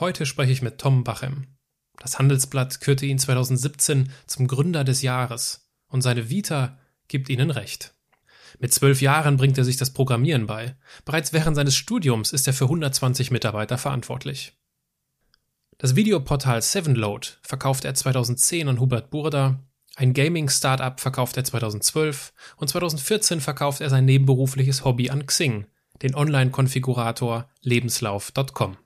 Heute spreche ich mit Tom Bachem. Das Handelsblatt kürte ihn 2017 zum Gründer des Jahres und seine Vita gibt ihnen recht. Mit zwölf Jahren bringt er sich das Programmieren bei. Bereits während seines Studiums ist er für 120 Mitarbeiter verantwortlich. Das Videoportal Sevenload verkauft er 2010 an Hubert Burda, ein Gaming-Startup verkauft er 2012 und 2014 verkauft er sein nebenberufliches Hobby an Xing, den Online-Konfigurator lebenslauf.com.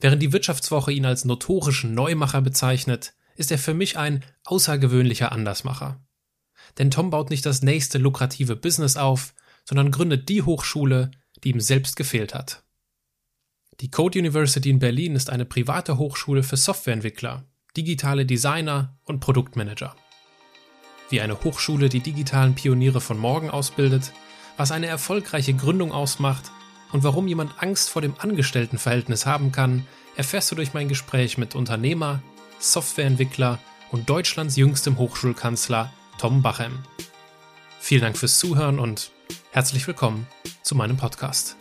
Während die Wirtschaftswoche ihn als notorischen Neumacher bezeichnet, ist er für mich ein außergewöhnlicher Andersmacher. Denn Tom baut nicht das nächste lukrative Business auf, sondern gründet die Hochschule, die ihm selbst gefehlt hat. Die Code University in Berlin ist eine private Hochschule für Softwareentwickler, digitale Designer und Produktmanager. Wie eine Hochschule die digitalen Pioniere von morgen ausbildet, was eine erfolgreiche Gründung ausmacht und warum jemand Angst vor dem Angestelltenverhältnis haben kann, erfährst du durch mein Gespräch mit Unternehmer, Softwareentwickler und Deutschlands jüngstem Hochschulkanzler Tom Bachem. Vielen Dank fürs Zuhören und herzlich willkommen zu meinem Podcast.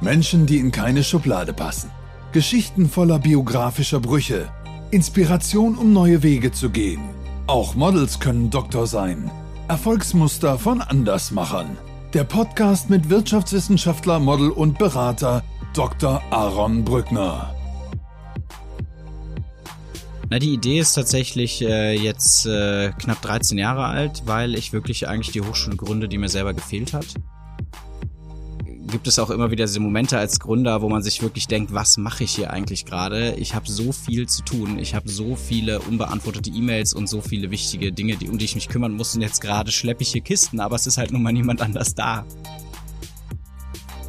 Menschen, die in keine Schublade passen. Geschichten voller biografischer Brüche. Inspiration, um neue Wege zu gehen. Auch Models können Doktor sein. Erfolgsmuster von Andersmachern. Der Podcast mit Wirtschaftswissenschaftler, Model und Berater Dr. Aaron Brückner. Na, die Idee ist tatsächlich äh, jetzt äh, knapp 13 Jahre alt, weil ich wirklich eigentlich die Hochschule gründe, die mir selber gefehlt hat gibt es auch immer wieder diese Momente als Gründer, wo man sich wirklich denkt, was mache ich hier eigentlich gerade? Ich habe so viel zu tun, ich habe so viele unbeantwortete E-Mails und so viele wichtige Dinge, um die ich mich kümmern muss. Und jetzt gerade schleppe ich hier Kisten, aber es ist halt nun mal niemand anders da.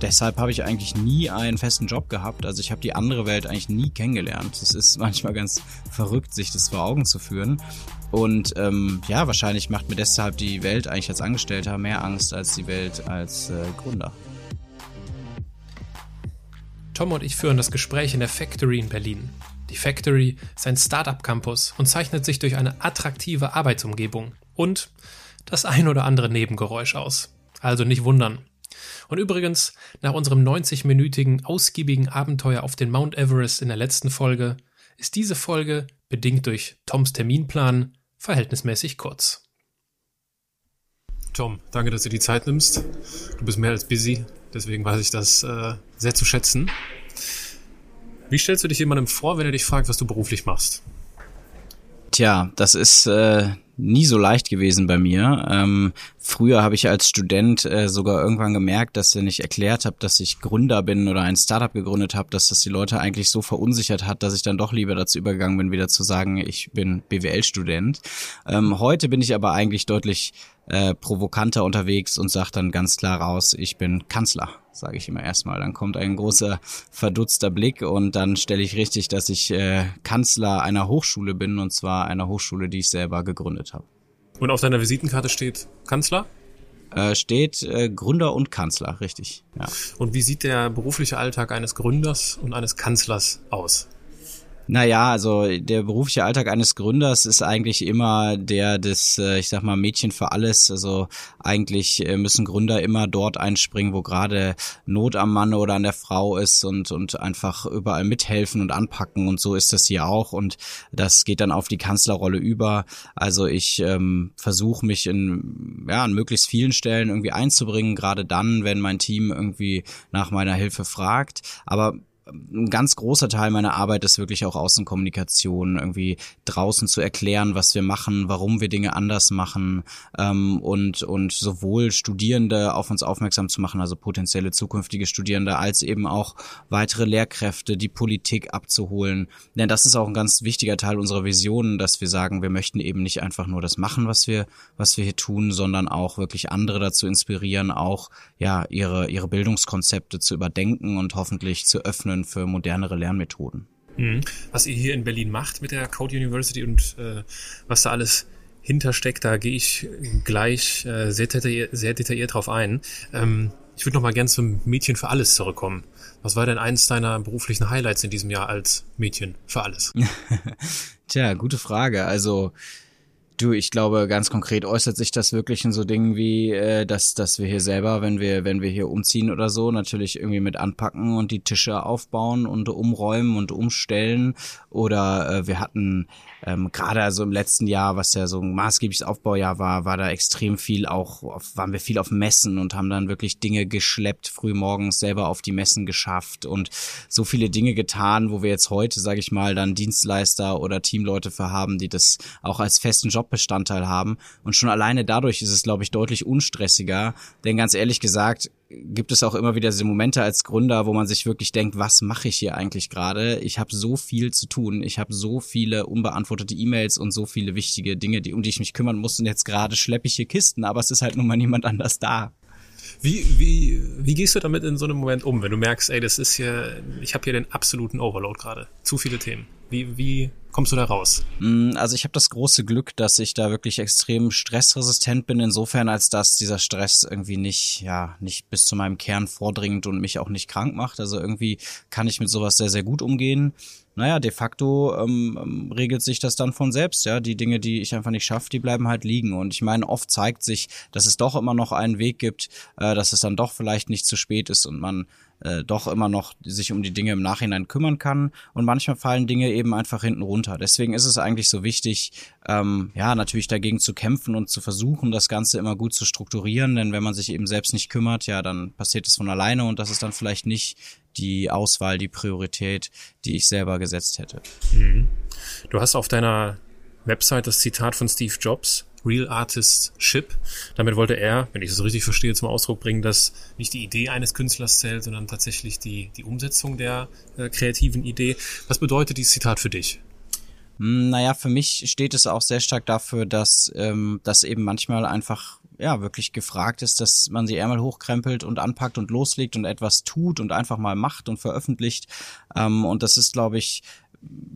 Deshalb habe ich eigentlich nie einen festen Job gehabt. Also ich habe die andere Welt eigentlich nie kennengelernt. Es ist manchmal ganz verrückt, sich das vor Augen zu führen. Und ähm, ja, wahrscheinlich macht mir deshalb die Welt eigentlich als Angestellter mehr Angst als die Welt als äh, Gründer. Tom und ich führen das Gespräch in der Factory in Berlin. Die Factory ist ein Startup-Campus und zeichnet sich durch eine attraktive Arbeitsumgebung und das ein oder andere Nebengeräusch aus. Also nicht wundern. Und übrigens, nach unserem 90-minütigen, ausgiebigen Abenteuer auf den Mount Everest in der letzten Folge, ist diese Folge, bedingt durch Toms Terminplan, verhältnismäßig kurz. Tom, danke, dass du die Zeit nimmst. Du bist mehr als busy. Deswegen weiß ich das äh, sehr zu schätzen. Wie stellst du dich jemandem vor, wenn er dich fragt, was du beruflich machst? Tja, das ist äh, nie so leicht gewesen bei mir. Ähm, früher habe ich als Student äh, sogar irgendwann gemerkt, dass wenn ich erklärt habe, dass ich Gründer bin oder ein Startup gegründet habe, dass das die Leute eigentlich so verunsichert hat, dass ich dann doch lieber dazu übergegangen bin, wieder zu sagen, ich bin BWL-Student. Ähm, heute bin ich aber eigentlich deutlich äh, provokanter unterwegs und sage dann ganz klar raus, ich bin Kanzler, sage ich immer erstmal. Dann kommt ein großer verdutzter Blick und dann stelle ich richtig, dass ich äh, Kanzler einer Hochschule bin und zwar einer Hochschule, die ich selber gegründet habe. Und auf deiner Visitenkarte steht Kanzler? Äh, steht äh, Gründer und Kanzler, richtig. Ja. Und wie sieht der berufliche Alltag eines Gründers und eines Kanzlers aus? Naja, also der berufliche Alltag eines Gründers ist eigentlich immer der des, äh, ich sag mal, Mädchen für alles. Also eigentlich äh, müssen Gründer immer dort einspringen, wo gerade Not am Mann oder an der Frau ist und, und einfach überall mithelfen und anpacken. Und so ist das hier auch. Und das geht dann auf die Kanzlerrolle über. Also ich ähm, versuche mich in, ja, an möglichst vielen Stellen irgendwie einzubringen, gerade dann, wenn mein Team irgendwie nach meiner Hilfe fragt. Aber ein ganz großer Teil meiner Arbeit ist wirklich auch Außenkommunikation, irgendwie draußen zu erklären, was wir machen, warum wir Dinge anders machen ähm, und, und sowohl Studierende auf uns aufmerksam zu machen, also potenzielle zukünftige Studierende, als eben auch weitere Lehrkräfte, die Politik abzuholen. Denn das ist auch ein ganz wichtiger Teil unserer Vision, dass wir sagen, wir möchten eben nicht einfach nur das machen, was wir, was wir hier tun, sondern auch wirklich andere dazu inspirieren, auch ja ihre, ihre Bildungskonzepte zu überdenken und hoffentlich zu öffnen öffnen für modernere Lernmethoden. Mhm. Was ihr hier in Berlin macht mit der Code University und äh, was da alles hintersteckt, da gehe ich gleich äh, sehr, detailliert, sehr detailliert drauf ein. Ähm, ich würde noch mal gern zum Mädchen für alles zurückkommen. Was war denn eins deiner beruflichen Highlights in diesem Jahr als Mädchen für alles? Tja, gute Frage. Also Du, ich glaube, ganz konkret äußert sich das wirklich in so Dingen wie, äh, dass, dass wir hier selber, wenn wir, wenn wir hier umziehen oder so, natürlich irgendwie mit anpacken und die Tische aufbauen und umräumen und umstellen. Oder äh, wir hatten ähm, gerade also im letzten Jahr, was ja so ein maßgebliches Aufbaujahr war, war da extrem viel auch, auf, waren wir viel auf Messen und haben dann wirklich Dinge geschleppt, früh morgens selber auf die Messen geschafft und so viele Dinge getan, wo wir jetzt heute, sage ich mal, dann Dienstleister oder Teamleute für haben, die das auch als festen Jobbestandteil haben. Und schon alleine dadurch ist es, glaube ich, deutlich unstressiger. Denn ganz ehrlich gesagt, gibt es auch immer wieder diese Momente als Gründer, wo man sich wirklich denkt, was mache ich hier eigentlich gerade? Ich habe so viel zu tun, ich habe so viele unbeantwortete E-Mails und so viele wichtige Dinge, die, um die ich mich kümmern muss und jetzt gerade schleppe ich hier Kisten, aber es ist halt nun mal niemand anders da. Wie, wie, wie gehst du damit in so einem Moment um, wenn du merkst, ey, das ist hier, ich habe hier den absoluten Overload gerade, zu viele Themen? Wie, wie kommst du da raus? Mm, also ich habe das große Glück, dass ich da wirklich extrem stressresistent bin, insofern als dass dieser Stress irgendwie nicht, ja, nicht bis zu meinem Kern vordringt und mich auch nicht krank macht. Also irgendwie kann ich mit sowas sehr, sehr gut umgehen naja, de facto ähm, ähm, regelt sich das dann von selbst. Ja, die Dinge, die ich einfach nicht schaffe, die bleiben halt liegen. Und ich meine, oft zeigt sich, dass es doch immer noch einen Weg gibt, äh, dass es dann doch vielleicht nicht zu spät ist und man äh, doch immer noch sich um die Dinge im Nachhinein kümmern kann. Und manchmal fallen Dinge eben einfach hinten runter. Deswegen ist es eigentlich so wichtig, ähm, ja, natürlich dagegen zu kämpfen und zu versuchen, das Ganze immer gut zu strukturieren. Denn wenn man sich eben selbst nicht kümmert, ja, dann passiert es von alleine und das ist dann vielleicht nicht die Auswahl, die Priorität, die ich selber gesetzt hätte. Mhm. Du hast auf deiner Website das Zitat von Steve Jobs, Real Artist Ship. Damit wollte er, wenn ich das richtig verstehe, zum Ausdruck bringen, dass nicht die Idee eines Künstlers zählt, sondern tatsächlich die, die Umsetzung der äh, kreativen Idee. Was bedeutet dieses Zitat für dich? Hm, naja, für mich steht es auch sehr stark dafür, dass ähm, das eben manchmal einfach ja wirklich gefragt ist, dass man sie Ärmel hochkrempelt und anpackt und loslegt und etwas tut und einfach mal macht und veröffentlicht. Ähm, und das ist, glaube ich,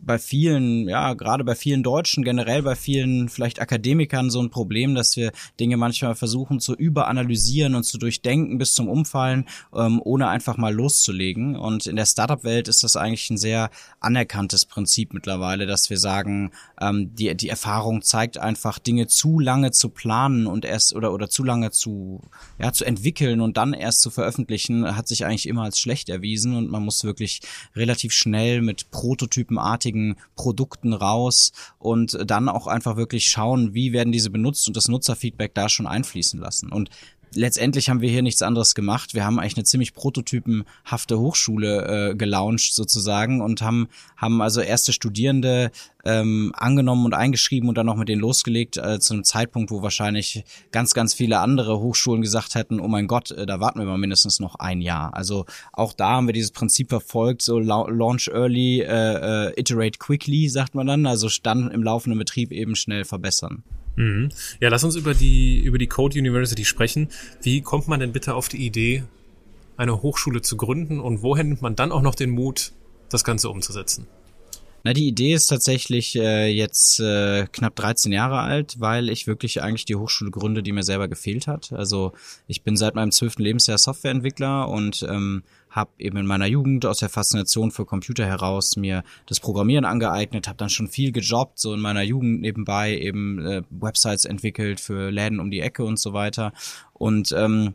bei vielen, ja, gerade bei vielen Deutschen, generell bei vielen vielleicht Akademikern so ein Problem, dass wir Dinge manchmal versuchen zu überanalysieren und zu durchdenken bis zum Umfallen, ähm, ohne einfach mal loszulegen. Und in der Startup-Welt ist das eigentlich ein sehr anerkanntes Prinzip mittlerweile, dass wir sagen, ähm, die, die Erfahrung zeigt einfach, Dinge zu lange zu planen und erst oder, oder zu lange zu, ja, zu entwickeln und dann erst zu veröffentlichen, hat sich eigentlich immer als schlecht erwiesen und man muss wirklich relativ schnell mit Prototypen firmenartigen Produkten raus und dann auch einfach wirklich schauen, wie werden diese benutzt und das Nutzerfeedback da schon einfließen lassen. Und letztendlich haben wir hier nichts anderes gemacht. Wir haben eigentlich eine ziemlich prototypenhafte Hochschule äh, gelauncht sozusagen und haben haben also erste Studierende ähm, angenommen und eingeschrieben und dann noch mit denen losgelegt äh, zu einem Zeitpunkt, wo wahrscheinlich ganz ganz viele andere Hochschulen gesagt hätten, oh mein Gott, äh, da warten wir mal mindestens noch ein Jahr. Also auch da haben wir dieses Prinzip verfolgt, so launch early, äh, äh, iterate quickly, sagt man dann, also dann im laufenden Betrieb eben schnell verbessern. Mhm. Ja, lass uns über die, über die Code University sprechen. Wie kommt man denn bitte auf die Idee, eine Hochschule zu gründen und woher nimmt man dann auch noch den Mut, das Ganze umzusetzen? Na, die Idee ist tatsächlich äh, jetzt äh, knapp 13 Jahre alt, weil ich wirklich eigentlich die Hochschule gründe, die mir selber gefehlt hat. Also ich bin seit meinem zwölften Lebensjahr Softwareentwickler und ähm, habe eben in meiner Jugend aus der Faszination für Computer heraus mir das Programmieren angeeignet, habe dann schon viel gejobbt, so in meiner Jugend nebenbei eben äh, Websites entwickelt für Läden um die Ecke und so weiter. Und ähm,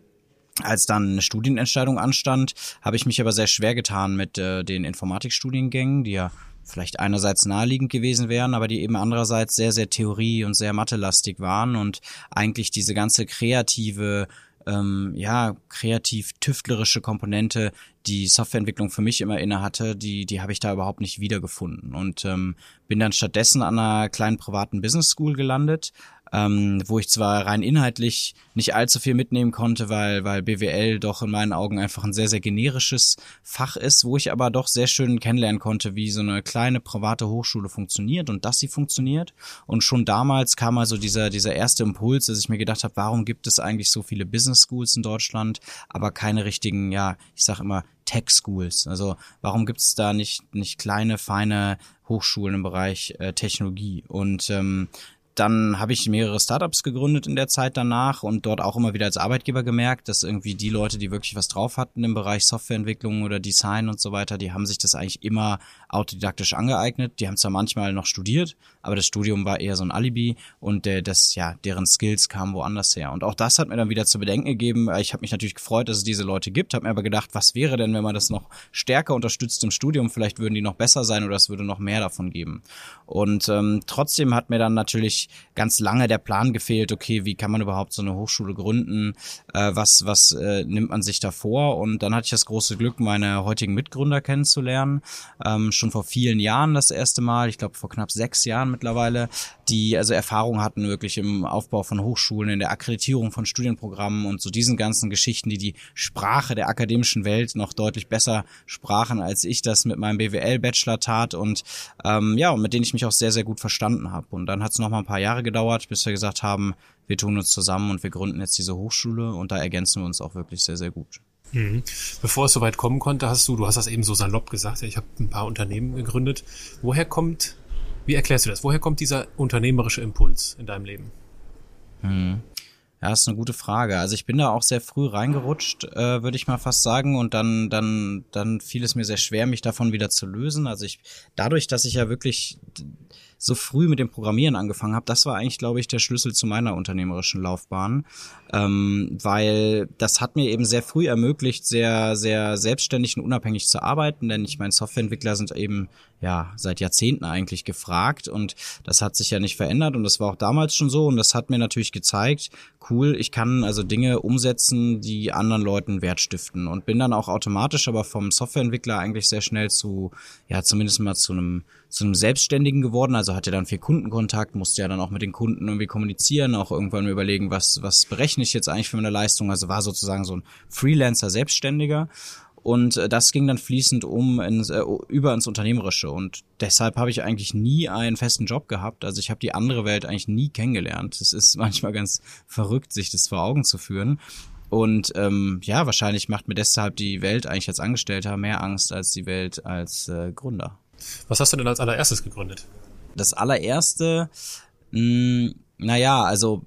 als dann eine Studienentscheidung anstand, habe ich mich aber sehr schwer getan mit äh, den Informatikstudiengängen, die ja vielleicht einerseits naheliegend gewesen wären, aber die eben andererseits sehr, sehr theorie- und sehr mathelastig waren und eigentlich diese ganze kreative ähm, ja, kreativ-tüftlerische Komponente, die Softwareentwicklung für mich immer inne hatte, die, die habe ich da überhaupt nicht wiedergefunden. Und ähm, bin dann stattdessen an einer kleinen privaten Business School gelandet, ähm, wo ich zwar rein inhaltlich nicht allzu viel mitnehmen konnte, weil, weil BWL doch in meinen Augen einfach ein sehr, sehr generisches Fach ist, wo ich aber doch sehr schön kennenlernen konnte, wie so eine kleine private Hochschule funktioniert und dass sie funktioniert. Und schon damals kam also dieser, dieser erste Impuls, dass ich mir gedacht habe, warum gibt es eigentlich so viele Business Schools in Deutschland, aber keine richtigen, ja, ich sag immer, Tech Schools. Also warum gibt es da nicht, nicht kleine, feine Hochschulen im Bereich äh, Technologie? Und ähm, dann habe ich mehrere Startups gegründet in der Zeit danach und dort auch immer wieder als Arbeitgeber gemerkt, dass irgendwie die Leute, die wirklich was drauf hatten im Bereich Softwareentwicklung oder Design und so weiter, die haben sich das eigentlich immer autodidaktisch angeeignet. Die haben zwar manchmal noch studiert, aber das Studium war eher so ein Alibi und der, das, ja, deren Skills kamen woanders her. Und auch das hat mir dann wieder zu bedenken gegeben. Ich habe mich natürlich gefreut, dass es diese Leute gibt, habe mir aber gedacht, was wäre denn, wenn man das noch stärker unterstützt im Studium? Vielleicht würden die noch besser sein oder es würde noch mehr davon geben. Und ähm, trotzdem hat mir dann natürlich ganz lange der Plan gefehlt, okay, wie kann man überhaupt so eine Hochschule gründen? Äh, was was äh, nimmt man sich da vor? Und dann hatte ich das große Glück, meine heutigen Mitgründer kennenzulernen. Ähm, schon vor vielen Jahren das erste Mal, ich glaube vor knapp sechs Jahren mittlerweile, die also Erfahrung hatten wirklich im Aufbau von Hochschulen, in der Akkreditierung von Studienprogrammen und so diesen ganzen Geschichten, die die Sprache der akademischen Welt noch deutlich besser sprachen, als ich das mit meinem BWL-Bachelor tat und ähm, ja, und mit denen ich mich auch sehr, sehr gut verstanden habe. Und dann hat es noch mal ein paar Jahre gedauert, bis wir gesagt haben, wir tun uns zusammen und wir gründen jetzt diese Hochschule und da ergänzen wir uns auch wirklich sehr, sehr gut. Mhm. Bevor es soweit kommen konnte, hast du, du hast das eben so salopp gesagt, ich habe ein paar Unternehmen gegründet. Woher kommt, wie erklärst du das? Woher kommt dieser unternehmerische Impuls in deinem Leben? Hm. Ja, ist eine gute Frage. Also ich bin da auch sehr früh reingerutscht, äh, würde ich mal fast sagen, und dann dann dann fiel es mir sehr schwer, mich davon wieder zu lösen. Also ich dadurch, dass ich ja wirklich so früh mit dem Programmieren angefangen habe, das war eigentlich, glaube ich, der Schlüssel zu meiner unternehmerischen Laufbahn, ähm, weil das hat mir eben sehr früh ermöglicht, sehr, sehr selbstständig und unabhängig zu arbeiten, denn ich meine, Softwareentwickler sind eben ja seit Jahrzehnten eigentlich gefragt und das hat sich ja nicht verändert und das war auch damals schon so und das hat mir natürlich gezeigt, cool, ich kann also Dinge umsetzen, die anderen Leuten Wert stiften und bin dann auch automatisch aber vom Softwareentwickler eigentlich sehr schnell zu, ja zumindest mal zu einem zu einem Selbstständigen geworden, also hatte dann viel Kundenkontakt, musste ja dann auch mit den Kunden irgendwie kommunizieren, auch irgendwann überlegen, was, was berechne ich jetzt eigentlich für meine Leistung, also war sozusagen so ein Freelancer Selbstständiger und äh, das ging dann fließend um ins, äh, über ins Unternehmerische und deshalb habe ich eigentlich nie einen festen Job gehabt. Also ich habe die andere Welt eigentlich nie kennengelernt. Es ist manchmal ganz verrückt, sich das vor Augen zu führen. Und ähm, ja, wahrscheinlich macht mir deshalb die Welt eigentlich als Angestellter mehr Angst als die Welt als äh, Gründer. Was hast du denn als allererstes gegründet? Das allererste, mh, hm, naja, also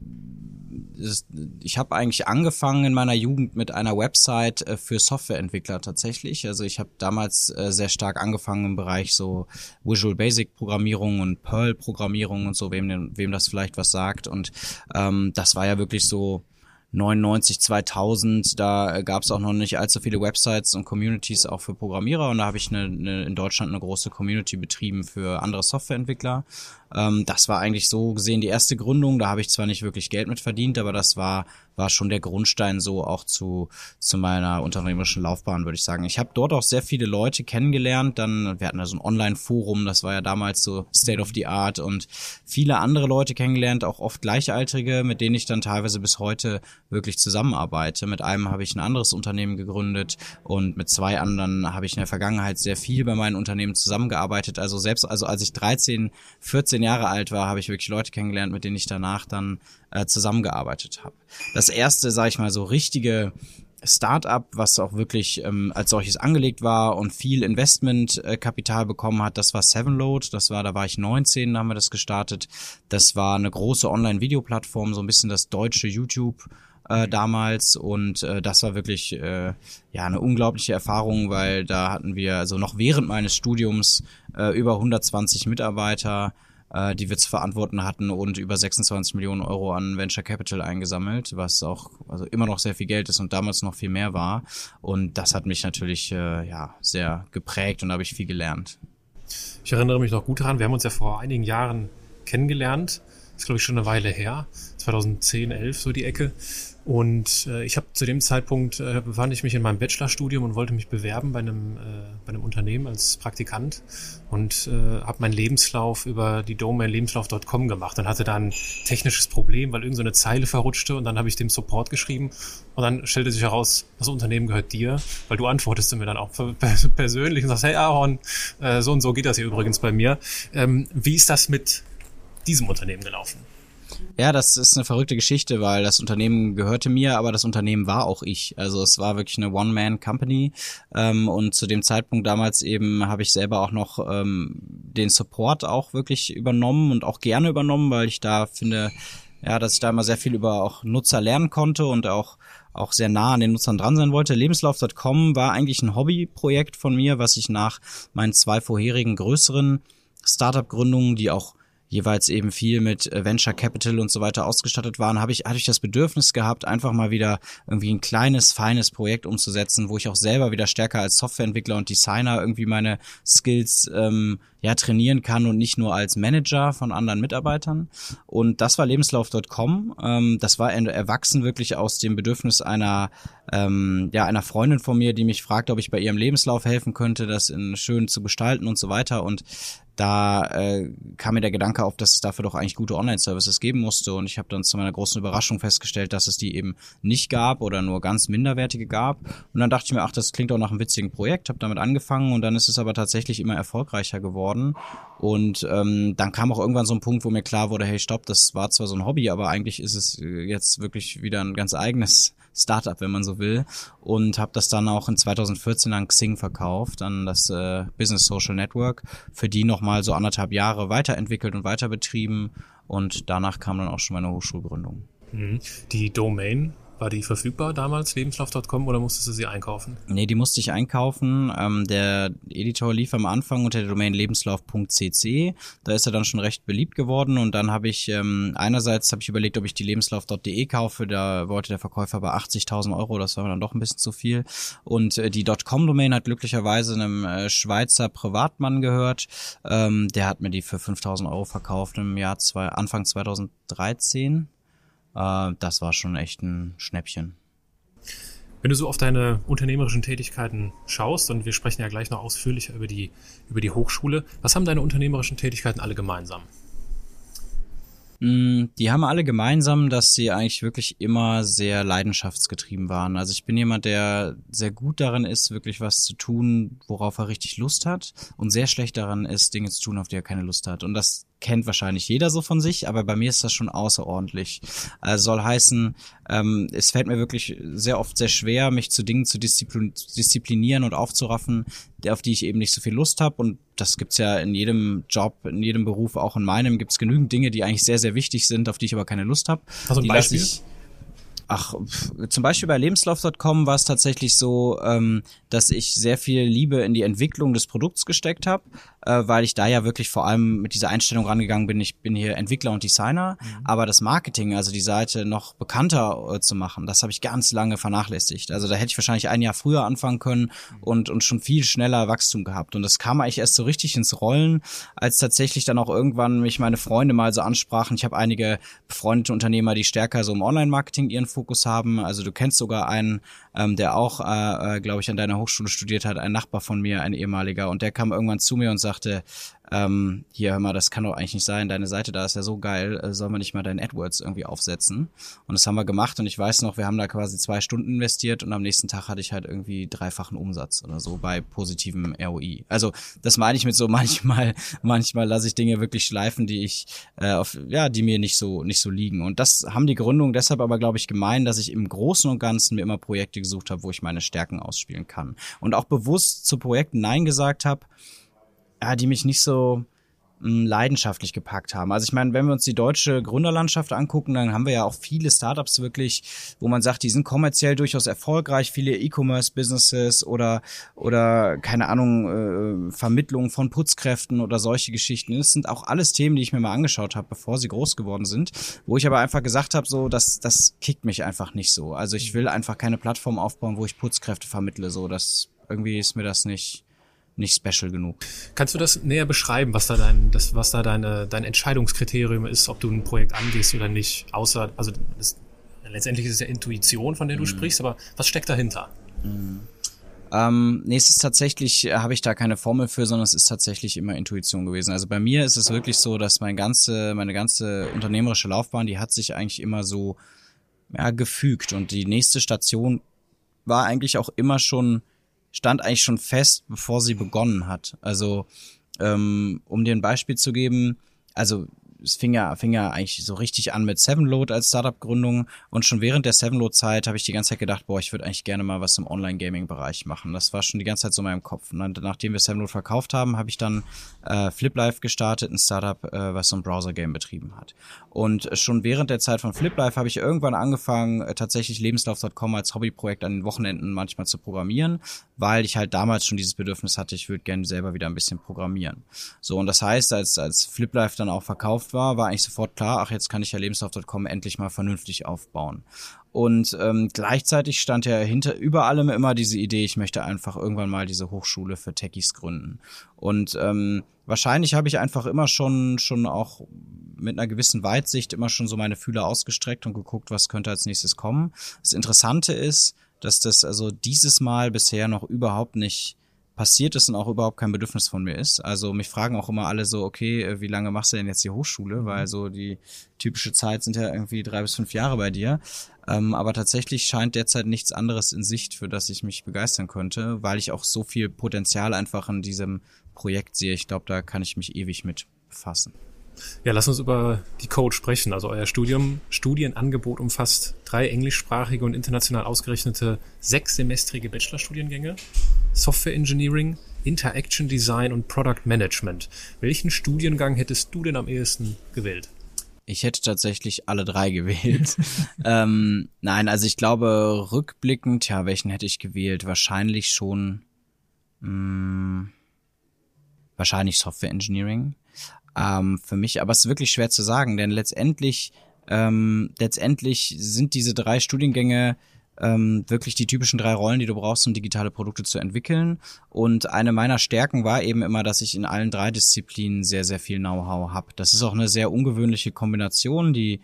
ich habe eigentlich angefangen in meiner Jugend mit einer Website äh, für Softwareentwickler tatsächlich. Also ich habe damals äh, sehr stark angefangen im Bereich so Visual Basic Programmierung und Perl Programmierung und so, wem, wem das vielleicht was sagt. Und ähm, das war ja wirklich so 99, 2000, da gab es auch noch nicht allzu viele Websites und Communities auch für Programmierer und da habe ich eine, eine, in Deutschland eine große Community betrieben für andere Softwareentwickler. Ähm, das war eigentlich so gesehen die erste Gründung. Da habe ich zwar nicht wirklich Geld mit verdient, aber das war war schon der Grundstein so auch zu zu meiner unternehmerischen Laufbahn, würde ich sagen. Ich habe dort auch sehr viele Leute kennengelernt. Dann wir hatten da so ein Online-Forum, das war ja damals so State of the Art und viele andere Leute kennengelernt, auch oft Gleichaltrige, mit denen ich dann teilweise bis heute wirklich zusammenarbeite. Mit einem habe ich ein anderes Unternehmen gegründet und mit zwei anderen habe ich in der Vergangenheit sehr viel bei meinen Unternehmen zusammengearbeitet. Also selbst also als ich 13, 14 15 Jahre alt war, habe ich wirklich Leute kennengelernt, mit denen ich danach dann äh, zusammengearbeitet habe. Das erste, sage ich mal, so richtige Startup, was auch wirklich ähm, als solches angelegt war und viel Investmentkapital äh, bekommen hat, das war Sevenload. Das war, da war ich 19, da haben wir das gestartet. Das war eine große Online-Videoplattform, so ein bisschen das deutsche YouTube äh, damals und äh, das war wirklich äh, ja eine unglaubliche Erfahrung, weil da hatten wir also noch während meines Studiums äh, über 120 Mitarbeiter äh, die wir zu verantworten hatten und über 26 Millionen Euro an Venture Capital eingesammelt, was auch also immer noch sehr viel Geld ist und damals noch viel mehr war. Und das hat mich natürlich äh, ja sehr geprägt und habe ich viel gelernt. Ich erinnere mich noch gut daran, wir haben uns ja vor einigen Jahren kennengelernt. Das ist, glaube ich, schon eine Weile her. 2010, 11 so die Ecke. Und äh, ich habe zu dem Zeitpunkt äh, befand ich mich in meinem Bachelorstudium und wollte mich bewerben bei einem, äh, bei einem Unternehmen als Praktikant und äh, habe meinen Lebenslauf über die Domain lebenslauf.com gemacht und hatte da ein technisches Problem, weil irgendeine so Zeile verrutschte und dann habe ich dem Support geschrieben und dann stellte sich heraus, das Unternehmen gehört dir, weil du antwortest mir dann auch persönlich und sagst, hey Aaron, äh, so und so geht das hier übrigens bei mir. Ähm, wie ist das mit diesem Unternehmen gelaufen? Ja, das ist eine verrückte Geschichte, weil das Unternehmen gehörte mir, aber das Unternehmen war auch ich. Also es war wirklich eine One-Man-Company ähm, und zu dem Zeitpunkt damals eben habe ich selber auch noch ähm, den Support auch wirklich übernommen und auch gerne übernommen, weil ich da finde, ja, dass ich da immer sehr viel über auch Nutzer lernen konnte und auch auch sehr nah an den Nutzern dran sein wollte. Lebenslauf.com war eigentlich ein Hobbyprojekt von mir, was ich nach meinen zwei vorherigen größeren Startup-Gründungen, die auch jeweils eben viel mit äh, Venture Capital und so weiter ausgestattet waren, habe ich, hatte ich das Bedürfnis gehabt, einfach mal wieder irgendwie ein kleines, feines Projekt umzusetzen, wo ich auch selber wieder stärker als Softwareentwickler und Designer irgendwie meine Skills ähm, ja trainieren kann und nicht nur als Manager von anderen Mitarbeitern. Und das war lebenslauf.com. Ähm, das war erwachsen wirklich aus dem Bedürfnis einer ähm, ja einer Freundin von mir, die mich fragte, ob ich bei ihrem Lebenslauf helfen könnte, das in schön zu gestalten und so weiter. Und da äh, kam mir der Gedanke auf, dass es dafür doch eigentlich gute Online-Services geben musste. Und ich habe dann zu meiner großen Überraschung festgestellt, dass es die eben nicht gab oder nur ganz minderwertige gab. Und dann dachte ich mir, ach, das klingt doch nach einem witzigen Projekt, habe damit angefangen und dann ist es aber tatsächlich immer erfolgreicher geworden. Und ähm, dann kam auch irgendwann so ein Punkt, wo mir klar wurde, hey, stopp, das war zwar so ein Hobby, aber eigentlich ist es äh, jetzt wirklich wieder ein ganz eigenes Startup, wenn man so will. Und habe das dann auch in 2014 an Xing verkauft, an das äh, Business Social Network, für die nochmal so anderthalb Jahre weiterentwickelt und weiter betrieben. Und danach kam dann auch schon meine Hochschulgründung. Mhm. Die Domain war die verfügbar damals, lebenslauf.com, oder musstest du sie einkaufen? Nee, die musste ich einkaufen. Ähm, der Editor lief am Anfang unter der Domain lebenslauf.cc. Da ist er dann schon recht beliebt geworden und dann habe ich ähm, einerseits habe ich überlegt, ob ich die lebenslauf.de kaufe. Da wollte der Verkäufer bei 80.000 Euro, das war dann doch ein bisschen zu viel. Und äh, die .com-Domain hat glücklicherweise einem äh, Schweizer Privatmann gehört. Ähm, der hat mir die für 5.000 Euro verkauft im Jahr zwei, Anfang 2013 äh, das war schon echt ein Schnäppchen. Wenn du so auf deine unternehmerischen Tätigkeiten schaust, und wir sprechen ja gleich noch ausführlicher über die, über die Hochschule, was haben deine unternehmerischen Tätigkeiten alle gemeinsam? Mm, die haben alle gemeinsam, dass sie eigentlich wirklich immer sehr leidenschaftsgetrieben waren. Also ich bin jemand, der sehr gut darin ist, wirklich was zu tun, worauf er richtig Lust hat und sehr schlecht daran ist, Dinge zu tun, auf die er keine Lust hat. Und das kennt wahrscheinlich jeder so von sich, aber bei mir ist das schon außerordentlich. Also soll heißen, ähm, es fällt mir wirklich sehr oft sehr schwer, mich zu Dingen zu disziplin disziplinieren und aufzuraffen, auf die ich eben nicht so viel Lust habe. Und das gibt's ja in jedem Job, in jedem Beruf, auch in meinem, gibt's genügend Dinge, die eigentlich sehr, sehr wichtig sind, auf die ich aber keine Lust habe. Also ein Beispiel? Ach, zum Beispiel bei Lebenslauf.com war es tatsächlich so, ähm, dass ich sehr viel Liebe in die Entwicklung des Produkts gesteckt habe, äh, weil ich da ja wirklich vor allem mit dieser Einstellung rangegangen bin. Ich bin hier Entwickler und Designer, mhm. aber das Marketing, also die Seite noch bekannter äh, zu machen, das habe ich ganz lange vernachlässigt. Also da hätte ich wahrscheinlich ein Jahr früher anfangen können und, und schon viel schneller Wachstum gehabt. Und das kam eigentlich erst so richtig ins Rollen, als tatsächlich dann auch irgendwann mich meine Freunde mal so ansprachen. Ich habe einige befreundete Unternehmer, die stärker so im Online-Marketing ihren Fokus haben. Also du kennst sogar einen, ähm, der auch, äh, äh, glaube ich, an deiner Hochschule studiert hat, ein Nachbar von mir, ein ehemaliger. Und der kam irgendwann zu mir und sagte, ähm, hier, hör mal, das kann doch eigentlich nicht sein, deine Seite da ist ja so geil, äh, sollen wir nicht mal dein AdWords irgendwie aufsetzen? Und das haben wir gemacht und ich weiß noch, wir haben da quasi zwei Stunden investiert und am nächsten Tag hatte ich halt irgendwie dreifachen Umsatz oder so bei positivem ROI. Also das meine ich mit so manchmal, manchmal lasse ich Dinge wirklich schleifen, die ich, äh, auf, ja, die mir nicht so, nicht so liegen. Und das haben die Gründungen deshalb aber, glaube ich, gemein, dass ich im Großen und Ganzen mir immer Projekte gesucht habe, wo ich meine Stärken ausspielen kann. Und auch bewusst zu Projekten Nein gesagt habe, ja, die mich nicht so mh, hm, leidenschaftlich gepackt haben. Also ich meine, wenn wir uns die deutsche Gründerlandschaft angucken, dann haben wir ja auch viele Startups wirklich, wo man sagt, die sind kommerziell durchaus erfolgreich, viele E-Commerce-Businesses oder oder keine Ahnung äh, Vermittlung von Putzkräften oder solche Geschichten. Das sind auch alles Themen, die ich mir mal angeschaut habe, bevor sie groß geworden sind, wo ich aber einfach gesagt habe, so das das kickt mich einfach nicht so. Also ich will einfach keine Plattform aufbauen, wo ich Putzkräfte vermittle. So, das irgendwie ist mir das nicht nicht special genug. Kannst du das näher beschreiben, was da dein, das, was da deine, dein Entscheidungskriterium ist, ob du ein Projekt angehst oder nicht? Außer, also das, letztendlich ist es ja Intuition, von der du mhm. sprichst, aber was steckt dahinter? Mhm. Ähm, nee, es ist tatsächlich, äh, habe ich da keine Formel für, sondern es ist tatsächlich immer Intuition gewesen. Also bei mir ist es wirklich so, dass mein ganze, meine ganze unternehmerische Laufbahn, die hat sich eigentlich immer so ja, gefügt und die nächste Station war eigentlich auch immer schon stand eigentlich schon fest, bevor sie begonnen hat. Also, ähm, um dir ein Beispiel zu geben, also es fing ja, fing ja eigentlich so richtig an mit Sevenload als Startup-Gründung und schon während der Sevenload-Zeit habe ich die ganze Zeit gedacht, boah, ich würde eigentlich gerne mal was im Online-Gaming-Bereich machen. Das war schon die ganze Zeit so in meinem Kopf. Und dann, nachdem wir Sevenload verkauft haben, habe ich dann äh, FlipLife gestartet, ein Startup, äh, was so ein Browser-Game betrieben hat. Und schon während der Zeit von FlipLife habe ich irgendwann angefangen, äh, tatsächlich Lebenslauf.com als Hobbyprojekt an den Wochenenden manchmal zu programmieren, weil ich halt damals schon dieses Bedürfnis hatte, ich würde gerne selber wieder ein bisschen programmieren. So, und das heißt, als, als FlipLife dann auch verkauft war, war eigentlich sofort klar, ach, jetzt kann ich ja Lebenslauf.com endlich mal vernünftig aufbauen. Und ähm, gleichzeitig stand ja hinter über allem immer diese Idee, ich möchte einfach irgendwann mal diese Hochschule für Techies gründen. Und ähm, wahrscheinlich habe ich einfach immer schon schon auch mit einer gewissen Weitsicht immer schon so meine Fühler ausgestreckt und geguckt, was könnte als nächstes kommen. Das Interessante ist, dass das also dieses Mal bisher noch überhaupt nicht passiert ist und auch überhaupt kein Bedürfnis von mir ist. Also mich fragen auch immer alle so, okay, äh, wie lange machst du denn jetzt die Hochschule? Mhm. Weil so die typische Zeit sind ja irgendwie drei bis fünf Jahre bei dir. Ähm, aber tatsächlich scheint derzeit nichts anderes in Sicht, für das ich mich begeistern könnte, weil ich auch so viel Potenzial einfach in diesem Projekt sehe. Ich glaube, da kann ich mich ewig mit befassen. Ja, lass uns über die Code sprechen. Also euer Studium, Studienangebot umfasst drei englischsprachige und international ausgerichtete sechssemestrige Bachelorstudiengänge, Software Engineering, Interaction Design und Product Management. Welchen Studiengang hättest du denn am ehesten gewählt? Ich hätte tatsächlich alle drei gewählt. ähm, nein, also ich glaube, rückblickend, ja, welchen hätte ich gewählt? Wahrscheinlich schon, mh, mm, wahrscheinlich Software Engineering ähm, für mich. Aber es ist wirklich schwer zu sagen, denn letztendlich, ähm, letztendlich sind diese drei Studiengänge ähm, wirklich die typischen drei Rollen, die du brauchst, um digitale Produkte zu entwickeln. Und eine meiner Stärken war eben immer, dass ich in allen drei Disziplinen sehr, sehr viel Know-how habe. Das ist auch eine sehr ungewöhnliche Kombination, die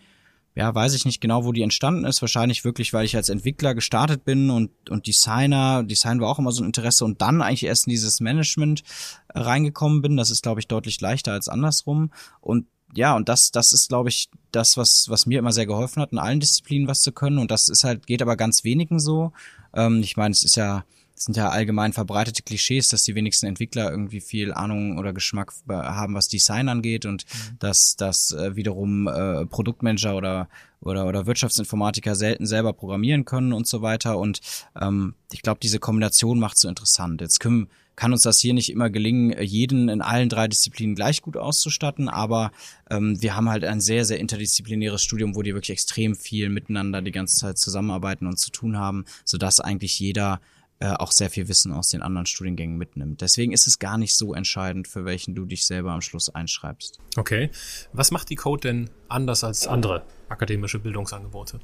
ja, weiß ich nicht genau, wo die entstanden ist. Wahrscheinlich wirklich, weil ich als Entwickler gestartet bin und, und Designer, Design war auch immer so ein Interesse und dann eigentlich erst in dieses Management äh, reingekommen bin. Das ist, glaube ich, deutlich leichter als andersrum. Und ja, und das, das ist, glaube ich, das, was, was mir immer sehr geholfen hat, in allen Disziplinen was zu können. Und das ist halt, geht aber ganz wenigen so. Ähm, ich meine, es ist ja, es sind ja allgemein verbreitete Klischees, dass die wenigsten Entwickler irgendwie viel Ahnung oder Geschmack haben, was Design angeht und mhm. dass, dass äh, wiederum äh, Produktmanager oder, oder, oder Wirtschaftsinformatiker selten selber programmieren können und so weiter. Und ähm, ich glaube, diese Kombination macht so interessant. Jetzt können, kann uns das hier nicht immer gelingen, jeden in allen drei Disziplinen gleich gut auszustatten, aber ähm, wir haben halt ein sehr, sehr interdisziplinäres Studium, wo die wirklich extrem viel miteinander die ganze Zeit zusammenarbeiten und zu tun haben, sodass eigentlich jeder äh, auch sehr viel Wissen aus den anderen Studiengängen mitnimmt. Deswegen ist es gar nicht so entscheidend, für welchen du dich selber am Schluss einschreibst. Okay. Was macht die Code denn anders als andere akademische Bildungsangebote?